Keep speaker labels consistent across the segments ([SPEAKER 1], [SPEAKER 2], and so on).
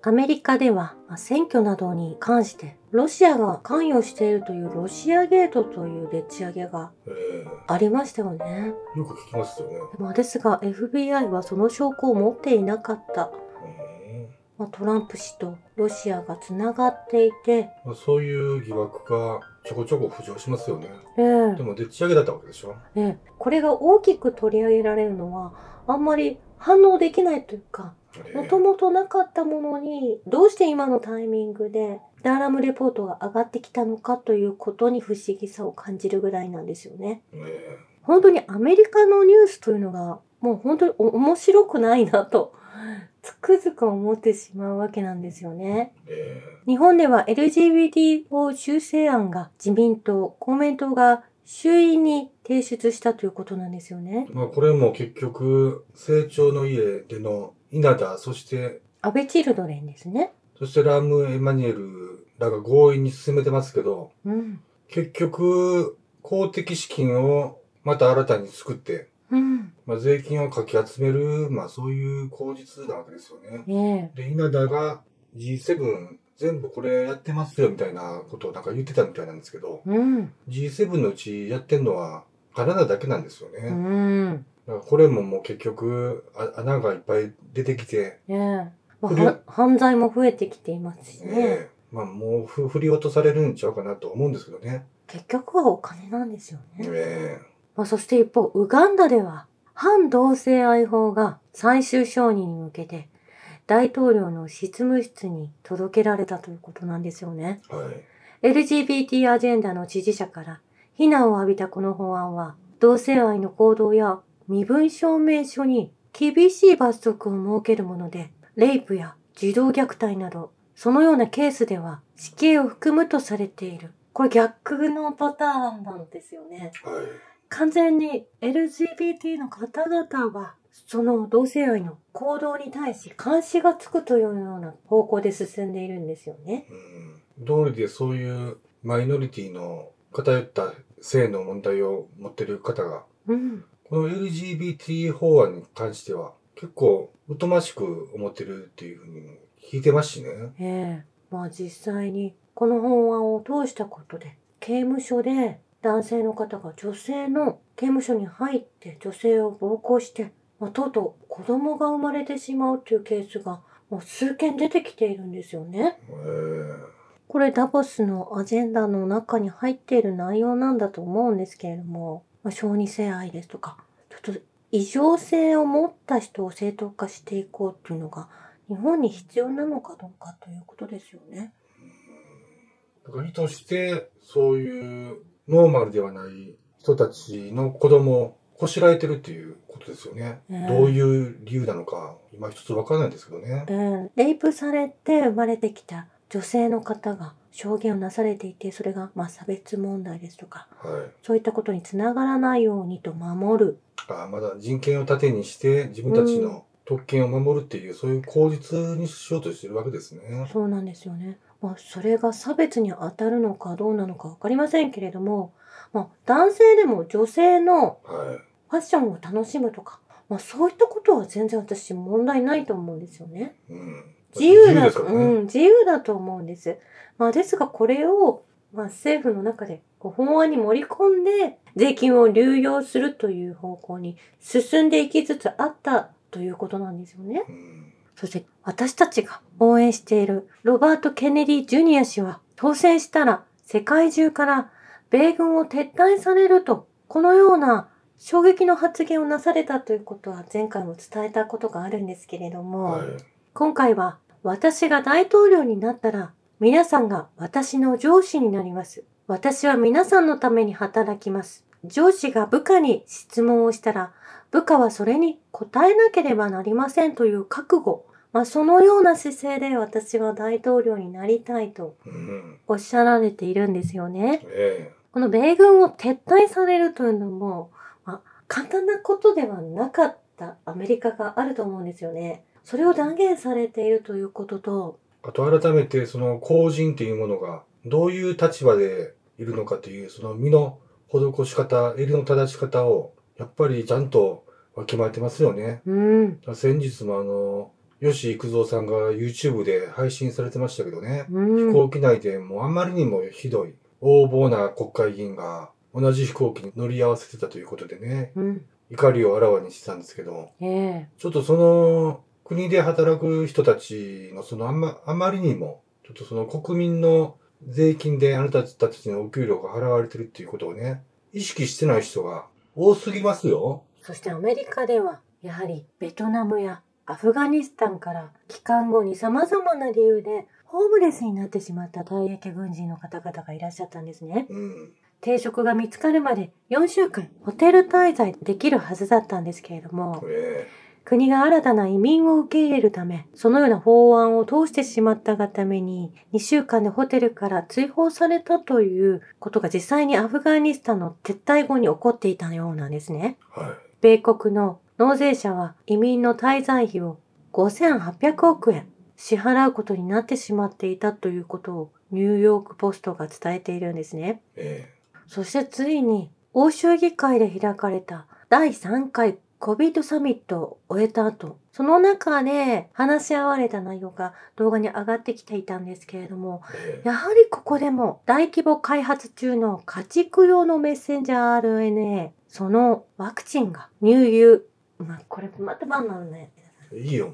[SPEAKER 1] アメリカではまあ選挙などに関してロシアが関与しているというロシアゲートというでっち上げが
[SPEAKER 2] え
[SPEAKER 1] ありましたよね。
[SPEAKER 2] えよく聞きますよね。
[SPEAKER 1] まあ、ですが FBI はその証拠を持っていなかった。
[SPEAKER 2] うん
[SPEAKER 1] まあ、トランプ氏とロシアがつながっていて、
[SPEAKER 2] まあ、そういう疑惑がちょこちょこ浮上しますよね。
[SPEAKER 1] ええ
[SPEAKER 2] でもでっち上げだったわけでしょ。
[SPEAKER 1] ええこれが大きく取り上げられるのはあんまり反応できないというか
[SPEAKER 2] ええ
[SPEAKER 1] もともとなかったものにどうして今のタイミングでダーラムレポートが上がってきたのかということに不思議さを感じるぐらいなんですよね。
[SPEAKER 2] え
[SPEAKER 1] 本当にアメリカのニュースというのがもう本当にお面白くないなとつくづく思ってしまうわけなんですよね。
[SPEAKER 2] ええ
[SPEAKER 1] 日本では LGBT 法修正案が自民党、公明党が衆院に提出したということなんですよね
[SPEAKER 2] え。まあこれも結局、成長の家での稲田、そして、
[SPEAKER 1] 安倍チルドレンですね。
[SPEAKER 2] そしてラム・エマニュエルらが強引に進めてますけど、
[SPEAKER 1] うん。
[SPEAKER 2] 結局、公的資金をまた新たに作って、
[SPEAKER 1] うん。
[SPEAKER 2] まあ、税金をかき集める、まあそういう口実なわけですよね。
[SPEAKER 1] ね
[SPEAKER 2] で、稲田が G7 全部これやってますよみたいなことをなんか言ってたみたいなんですけど、
[SPEAKER 1] え。うん。
[SPEAKER 2] G7 のうちやってんのはカナダだけなんですよね。
[SPEAKER 1] うん。
[SPEAKER 2] だからこれももう結局あ穴がいっぱい出てきて、
[SPEAKER 1] ねえ。まあ犯罪も増えてきていますしね。
[SPEAKER 2] ねまあもうふ振り落とされるんちゃうかなと思うんですけどね。
[SPEAKER 1] 結局はお金なんですよね。
[SPEAKER 2] え
[SPEAKER 1] まあ、そして一方、ウガンダでは、反同性愛法が最終承認に向けて、大統領の執務室に届けられたということなんですよね。
[SPEAKER 2] えはい。
[SPEAKER 1] LGBT アジェンダの支持者から非難を浴びたこの法案は、同性愛の行動や身分証明書に厳しい罰則を設けるもので、レイプや児童虐待など、そのようなケースでは死刑を含むとされている。これ逆のパターンなんですよね。
[SPEAKER 2] はい。
[SPEAKER 1] 完全に LGBT の方々は、その同性愛の行動に対し監視がつくというような方向で進んでいるんですよね。
[SPEAKER 2] うん。道理でそういうマイノリティの偏った性の問題を持ってる方が、
[SPEAKER 1] うん。
[SPEAKER 2] この LGBT 法案に関しては結構疎ましく思ってるっていうふうに聞いてますしね。
[SPEAKER 1] ええまあ実際にこの法案を通したことで、刑務所で男性の方が女性の刑務所に入って女性を暴行して、まあ、とうとう子供が生まれてしまうというケースがもう数件出てきているんですよね。
[SPEAKER 2] ええ
[SPEAKER 1] これダボスのアジェンダの中に入っている内容なんだと思うんですけれども、まあ、小児性愛ですとか、ちょっと異常性を持った人を正当化していこうっていうのが日本に必要なのかどうかということですよね。
[SPEAKER 2] だから意図して、そういうノーマルではない人たちの子供をこしらえてるっていうことですよね。
[SPEAKER 1] ええ
[SPEAKER 2] どういう理由なのか、今一つわからないんですけどね。
[SPEAKER 1] うん、レイプされて生まれてきた女性の方が証言をなされていて、それがまあ差別問題ですとか、
[SPEAKER 2] はい。
[SPEAKER 1] そういったことにつながらないようにと守る。
[SPEAKER 2] あまだ人権を盾にして自分たちの特権を守るっていう、そういう口実にしようとしてるわけですね。
[SPEAKER 1] そうなんですよね。まあ、それが差別に当たるのかどうなのかわかりませんけれども、まあ、男性でも女性の
[SPEAKER 2] はい。
[SPEAKER 1] ファッションを楽しむとか、まあ、そういったことは全然私問題ないと思うんですよね。
[SPEAKER 2] うん。
[SPEAKER 1] 自由だ
[SPEAKER 2] ね。
[SPEAKER 1] うん、自由だと思うんです。まあ、ですがこれを、まあ、政府の中で法案に盛り込んで税金を流用するという方向に進んでいきつつあったということなんですよね。
[SPEAKER 2] うん
[SPEAKER 1] そして私たちが応援しているロバート・ケネディ・ジュニア氏は当選したら世界中から米軍を撤退されるとこのような衝撃の発言をなされたということは前回も伝えたことがあるんですけれども、
[SPEAKER 2] はい。
[SPEAKER 1] 今回は私が大統領になったら皆さんが私の上司になります。私は皆さんのために働きます。上司が部下に質問をしたら部下はそれに答えなければなりませんという覚悟。まあ、そのような姿勢で私は大統領になりたいと
[SPEAKER 2] うん。
[SPEAKER 1] おっしゃられているんですよね。
[SPEAKER 2] え
[SPEAKER 1] この米軍を撤退されるというのも、まあ、簡単なことではなかったアメリカがあると思うんですよね。それを断言されているということと、
[SPEAKER 2] えあと改めて、その公人っていうものが、どういう立場でいるのかっていう、その身の施し方、襟の正し方を、やっぱりちゃんとわきまえてますよね。
[SPEAKER 1] うん、
[SPEAKER 2] 先日もあの、吉幾三さんが YouTube で配信されてましたけどね。
[SPEAKER 1] うん。
[SPEAKER 2] 飛行機内でもうあまりにもひどい、横暴な国会議員が同じ飛行機に乗り合わせてたということでね、
[SPEAKER 1] うん。
[SPEAKER 2] 怒りをあらわにしてたんですけど、
[SPEAKER 1] ええ
[SPEAKER 2] ちょっとその国で働く人たちのそのあんま、あまりにも、ちょっとその国民の税金であなたたちのお給料が払われてるっていうことをね、意識してない人が多すぎますよ。
[SPEAKER 1] そしてアメリカでは、やはりベトナムやアフガニスタンから帰還後に様々な理由でホームレスになってしまった退役軍人の方々がいらっしゃったんですね。
[SPEAKER 2] うん。
[SPEAKER 1] 定職が見つかるまで4週間ホテル滞在できるはずだったんですけれども、
[SPEAKER 2] え
[SPEAKER 1] 国が新たな移民を受け入れるため、そのような法案を通してしまったがために、2週間でホテルから追放されたということが実際にアフガニスタンの撤退後に起こっていたようなんですね。
[SPEAKER 2] えはい。
[SPEAKER 1] 米国の納税者は移民の滞在費を5800億円支払うことになってしまっていたということをニューヨークポストが伝えているんですね。
[SPEAKER 2] え
[SPEAKER 1] そしてついに欧州議会で開かれた第3回 COVID サミットを終えた後、その中で話し合われた内容が動画に上がってきていたんですけれども、
[SPEAKER 2] ええ
[SPEAKER 1] やはりここでも大規模開発中の家畜用のメッセンジャー RNA、そのワクチンが乳牛、まあ、これまたバンなのね。
[SPEAKER 2] えいいよ。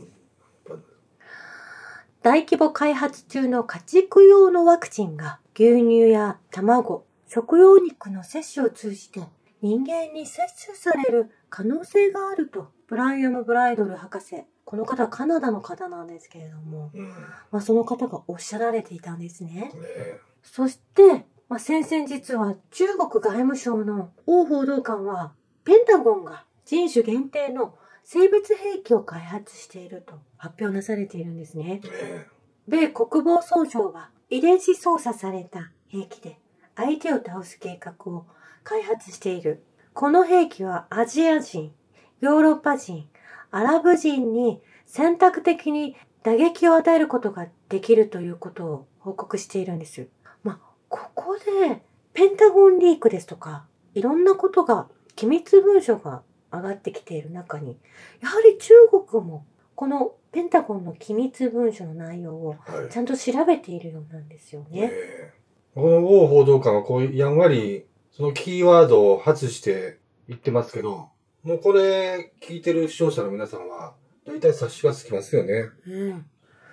[SPEAKER 1] 大規模開発中の家畜用のワクチンが牛乳や卵、食用肉の摂取を通じて人間に摂取される可能性があると、ブライアム・ブライドル博士、この方はカナダの方なんですけれども、
[SPEAKER 2] うん。
[SPEAKER 1] まあ、その方がおっしゃられていたんですね。
[SPEAKER 2] え
[SPEAKER 1] そして、まあ、先々日は中国外務省の王報道官は、ペンタゴンが人種限定の生物兵器を開発していると発表なされているんですね。
[SPEAKER 2] ええ
[SPEAKER 1] 米国防総省は遺伝子操作された兵器で相手を倒す計画を開発している。この兵器はアジア人、ヨーロッパ人、アラブ人に選択的に打撃を与えることができるということを報告しているんです。まあ、ここでペンタゴンリークですとか、いろんなことが、機密文書が上がってきている中に、やはり中国もこのペンタゴンの機密文書の内容を
[SPEAKER 2] はい
[SPEAKER 1] ち。ゃんと調べているようなんですよね。
[SPEAKER 2] ええこの王報道官はこう、やんわり、そのキーワードを外して言ってますけど、もうこれ聞いてる視聴者の皆さんは、大体察しがつきますよね。
[SPEAKER 1] うん。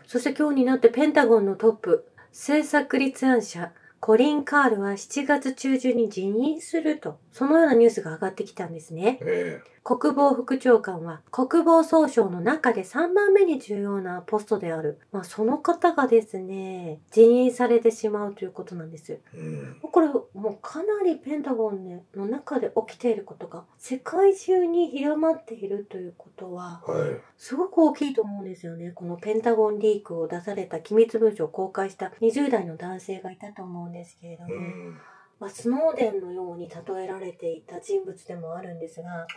[SPEAKER 1] そして今日になってペンタゴンのトップ、政策立案者、コリン・カールは7月中旬に辞任すると、そのようなニュースが上がってきたんですね。
[SPEAKER 2] え
[SPEAKER 1] 国防副長官は国防総省の中で3番目に重要なポストである。まあその方がですね、辞任されてしまうということなんです。
[SPEAKER 2] えうん。
[SPEAKER 1] これもうかなりペンタゴンねの中で起きていることが世界中に広まっているということは
[SPEAKER 2] はい。
[SPEAKER 1] すごく大きいと思うんですよね。このペンタゴンリークを出された機密文書を公開した20代の男性がいたと思うんですけれども、
[SPEAKER 2] うん。
[SPEAKER 1] まあ、スノーデンのように例えられていた人物でもあるんですが、
[SPEAKER 2] はい。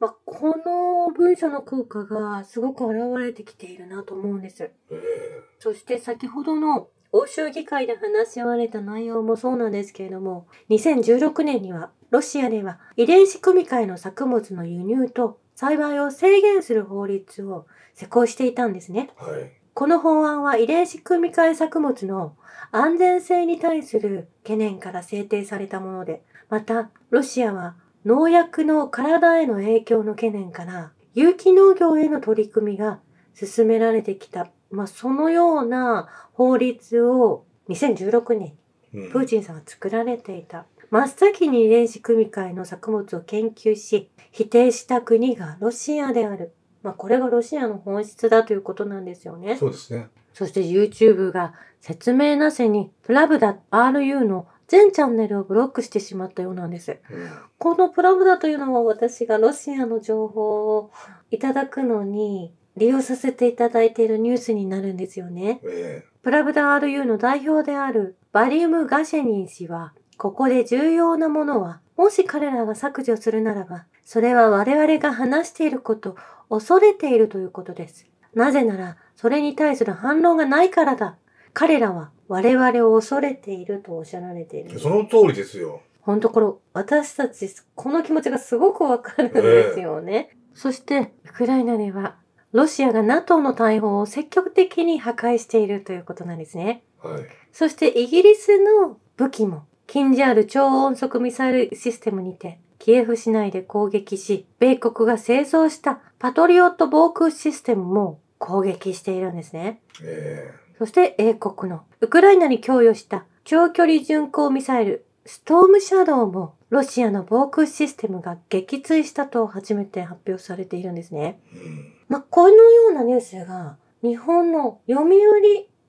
[SPEAKER 1] まあ、この文書の効果がすごく現れてきているなと思うんです。
[SPEAKER 2] ええ
[SPEAKER 1] そして先ほどの欧州議会で話し合われた内容もそうなんですけれども、2016年にはロシアでは遺伝子組み換えの作物の輸入と栽培を制限する法律を施行していたんですね。
[SPEAKER 2] はい。
[SPEAKER 1] この法案は遺伝子組み換え作物の安全性に対する懸念から制定されたもので、またロシアは農薬の体への影響の懸念から有機農業への取り組みが進められてきた。まあ、そのような法律を2016年
[SPEAKER 2] うん
[SPEAKER 1] プーチンさんは作られていた。真っ先に遺伝子組み換えの作物を研究し、否定した国がロシアである。まあ、これがロシアの本質だということなんですよね。
[SPEAKER 2] そうですね。
[SPEAKER 1] そして YouTube が説明なしにプラブダ RU の全チャンネルをブロックしてしまったようなんです。
[SPEAKER 2] うん。
[SPEAKER 1] このプラブダというのは私がロシアの情報をいただくのに利用させていただいているニュースになるんですよね。
[SPEAKER 2] え
[SPEAKER 1] プラブダ RU の代表であるバリウム・ガシェニン氏は、ここで重要なものは、もし彼らが削除するならば、それは我々が話していることを恐れているということです。なぜなら、それに対する反論がないからだ。彼らは我々を恐れているとおっしゃられている。
[SPEAKER 2] えその通りですよ。
[SPEAKER 1] ほんとこれ、私たち、この気持ちがすごくわかるんですよね。そして、ウクライナでは、ロシアが NATO の大砲を積極的に破壊しているということなんですね。
[SPEAKER 2] はい。
[SPEAKER 1] そしてイギリスの武器も、キンジャール超音速ミサイルシステムにて、キエフ市内で攻撃し、米国が製造したパトリオット防空システムも攻撃しているんですね。
[SPEAKER 2] え
[SPEAKER 1] そして英国のウクライナに供与した長距離巡航ミサイルストームシャドウもロシアの防空システムが撃墜したと初めて発表されているんですね。
[SPEAKER 2] えうん。
[SPEAKER 1] まあ、このようなニュースが日本の読売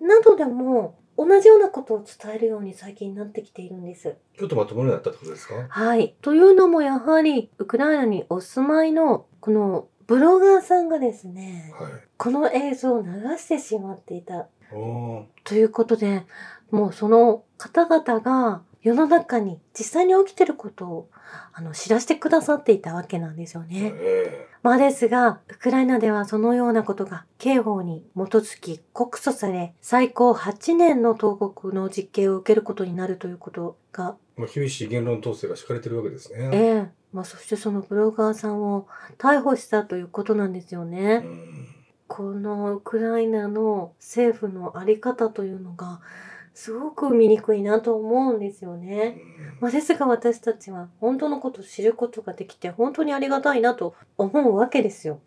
[SPEAKER 1] などでも同じようなことを伝えるように最近なってきているんです。
[SPEAKER 2] ちょっとまともになったってことですか？
[SPEAKER 1] はい。というのもやはりウクライナにお住まいのこのブロガーさんがですね、
[SPEAKER 2] はい。
[SPEAKER 1] この映像を流してしまっていた。ということで、もうその方々が世の中に実際に起きてることをあの知らせてくださっていたわけなんですよね。
[SPEAKER 2] え
[SPEAKER 1] まあですが、ウクライナではそのようなことが刑法に基づき告訴され、最高8年の投獄の実刑を受けることになるということが、
[SPEAKER 2] えまあ、厳しい言論統制が敷かれてるわけですね。
[SPEAKER 1] ええまあそしてそのブロガーさんを逮捕したということなんですよ
[SPEAKER 2] う
[SPEAKER 1] ね。
[SPEAKER 2] ん。
[SPEAKER 1] このウクライナの政府のあり方というのが、すごく醜いなと思うんですよね。まあ、ですが私たちは本当のことを知ることができて本当にありがたいなと思うわけですよ。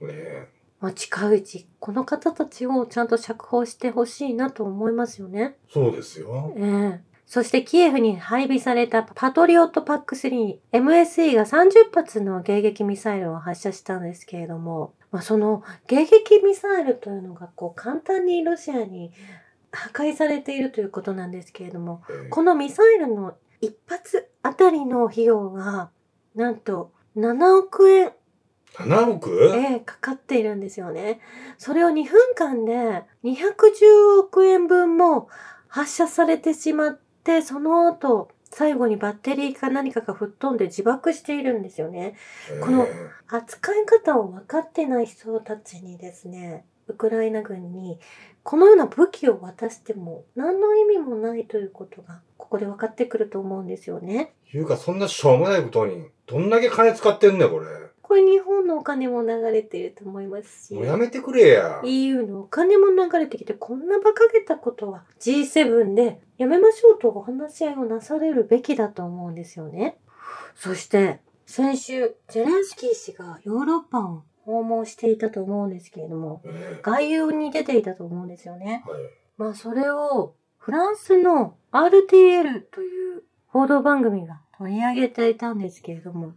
[SPEAKER 1] まあ、近いうちこの方たちをちゃんと釈放してほしいなと思いますよね。
[SPEAKER 2] そうですよ。
[SPEAKER 1] ええそしてキエフに配備されたパトリオットパック3 MSE が30発の迎撃ミサイルを発射したんですけれども、まあ、その迎撃ミサイルというのがこう簡単にロシアに破壊されているということなんですけれども、
[SPEAKER 2] ええ。
[SPEAKER 1] このミサイルの一発あたりの費用がなんと7億円。
[SPEAKER 2] 7億？
[SPEAKER 1] ええかかっているんですよね。それを2分間で210億円分も発射されてしまって、その後、最後にバッテリーか何かが吹っ飛んで自爆しているんですよね。この
[SPEAKER 2] え
[SPEAKER 1] 扱い方を分かってない人たちにですね、ウクライナ軍にこのような武器を渡しても何の意味もないということがここで分かってくると思うんですよね。
[SPEAKER 2] えいうか、そんなしょうもないことに、どんだけ金使ってんねん、これ。
[SPEAKER 1] これ日本のお金も流れていると思いますし。
[SPEAKER 2] もうやめてくれや。
[SPEAKER 1] EU のお金も流れてきてこんな馬鹿げたことは G7 でやめましょうとお話し合いをなされるべきだと思うんですよね。そして先週ゼレンスキー氏がヨーロッパを訪問していたと思うんですけれども
[SPEAKER 2] え
[SPEAKER 1] 外遊に出ていたと思うんですよね。
[SPEAKER 2] えはい。
[SPEAKER 1] まあそれをフランスの RTL という報道番組が取り上げていたんですけれども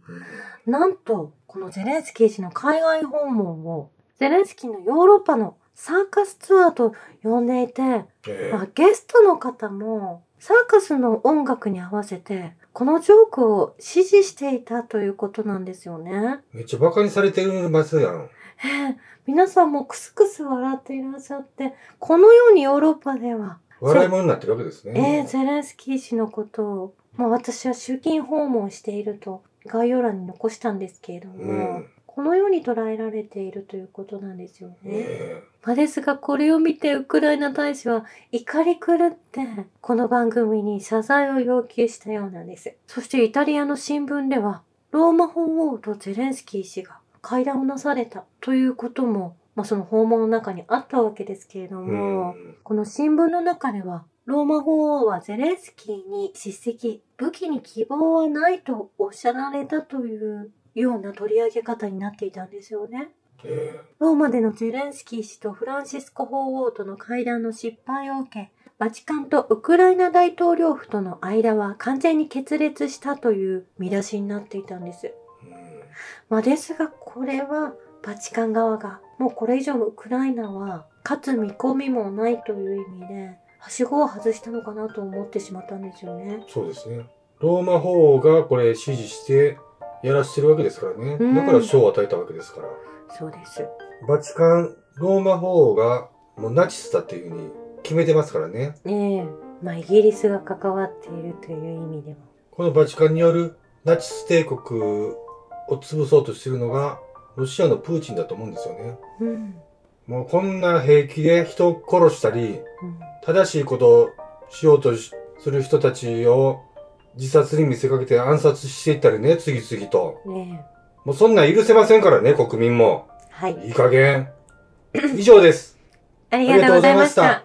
[SPEAKER 2] うん
[SPEAKER 1] なんと、このゼレンスキー氏の海外訪問を、ゼレンスキーのヨーロッパのサーカスツアーと呼んでいて、
[SPEAKER 2] ええ
[SPEAKER 1] まあ、ゲストの方もサーカスの音楽に合わせて、このジョークを支持していたということなんですよね。
[SPEAKER 2] めっちゃ馬鹿にされてるますやん。
[SPEAKER 1] ええ皆さんもクスクス笑っていらっしゃって、このようにヨーロッパでは、
[SPEAKER 2] 笑い物になってるわけです
[SPEAKER 1] え
[SPEAKER 2] ね。
[SPEAKER 1] ー、ゼレンスキー氏のことを、まあ私は集金訪問していると概要欄に残したんですけれども、
[SPEAKER 2] うん
[SPEAKER 1] このように捉えられているということなんですよね。
[SPEAKER 2] え
[SPEAKER 1] まあですがこれを見てウクライナ大使は怒り狂ってこの番組に謝罪を要求したようなんです。そしてイタリアの新聞ではローマ法王とゼレンスキー氏が会談をなされたということも、まあその訪問の中にあったわけですけれど
[SPEAKER 2] え
[SPEAKER 1] も、
[SPEAKER 2] うん
[SPEAKER 1] この新聞の中では、ローマ法王はゼレンスキーに叱責、武器に希望はないとおっしゃられたというような取り上げ方になっていたんですよね。ローマでのゼレンスキー氏とフランシスコ法王との会談の失敗を受け、バチカンとウクライナ大統領府との間は完全に決裂したという見出しになっていたんです。まあですがこれはバチカン側がもうこれ以上ウクライナは勝つ見込みもないという意味ではしごを外したのかなと思ってしまったんですよね。
[SPEAKER 2] そうですね。ローマ法王がこれ指示してやらせてるわけですからね。
[SPEAKER 1] うん
[SPEAKER 2] だから賞を与えたわけですから。
[SPEAKER 1] そうです。
[SPEAKER 2] バチカン、ローマ法王がもうナチスだっていうふうに決めてますからね。
[SPEAKER 1] ねえ。まあイギリスが関わっているという意味でも。
[SPEAKER 2] このバチカンによるナチス帝国を潰そうとしてるのがロシアのプーチンだと思うんですよね。
[SPEAKER 1] うん。
[SPEAKER 2] もうこんな兵器で人を殺したり、
[SPEAKER 1] うん。
[SPEAKER 2] 正しいことをしようとしする人たちを自殺に見せかけて暗殺していったりね、次々と。
[SPEAKER 1] ねえ。
[SPEAKER 2] もうそんなん許せませんからね、国民も。
[SPEAKER 1] はい。
[SPEAKER 2] いい加減。以上です。
[SPEAKER 1] ありがとうございました。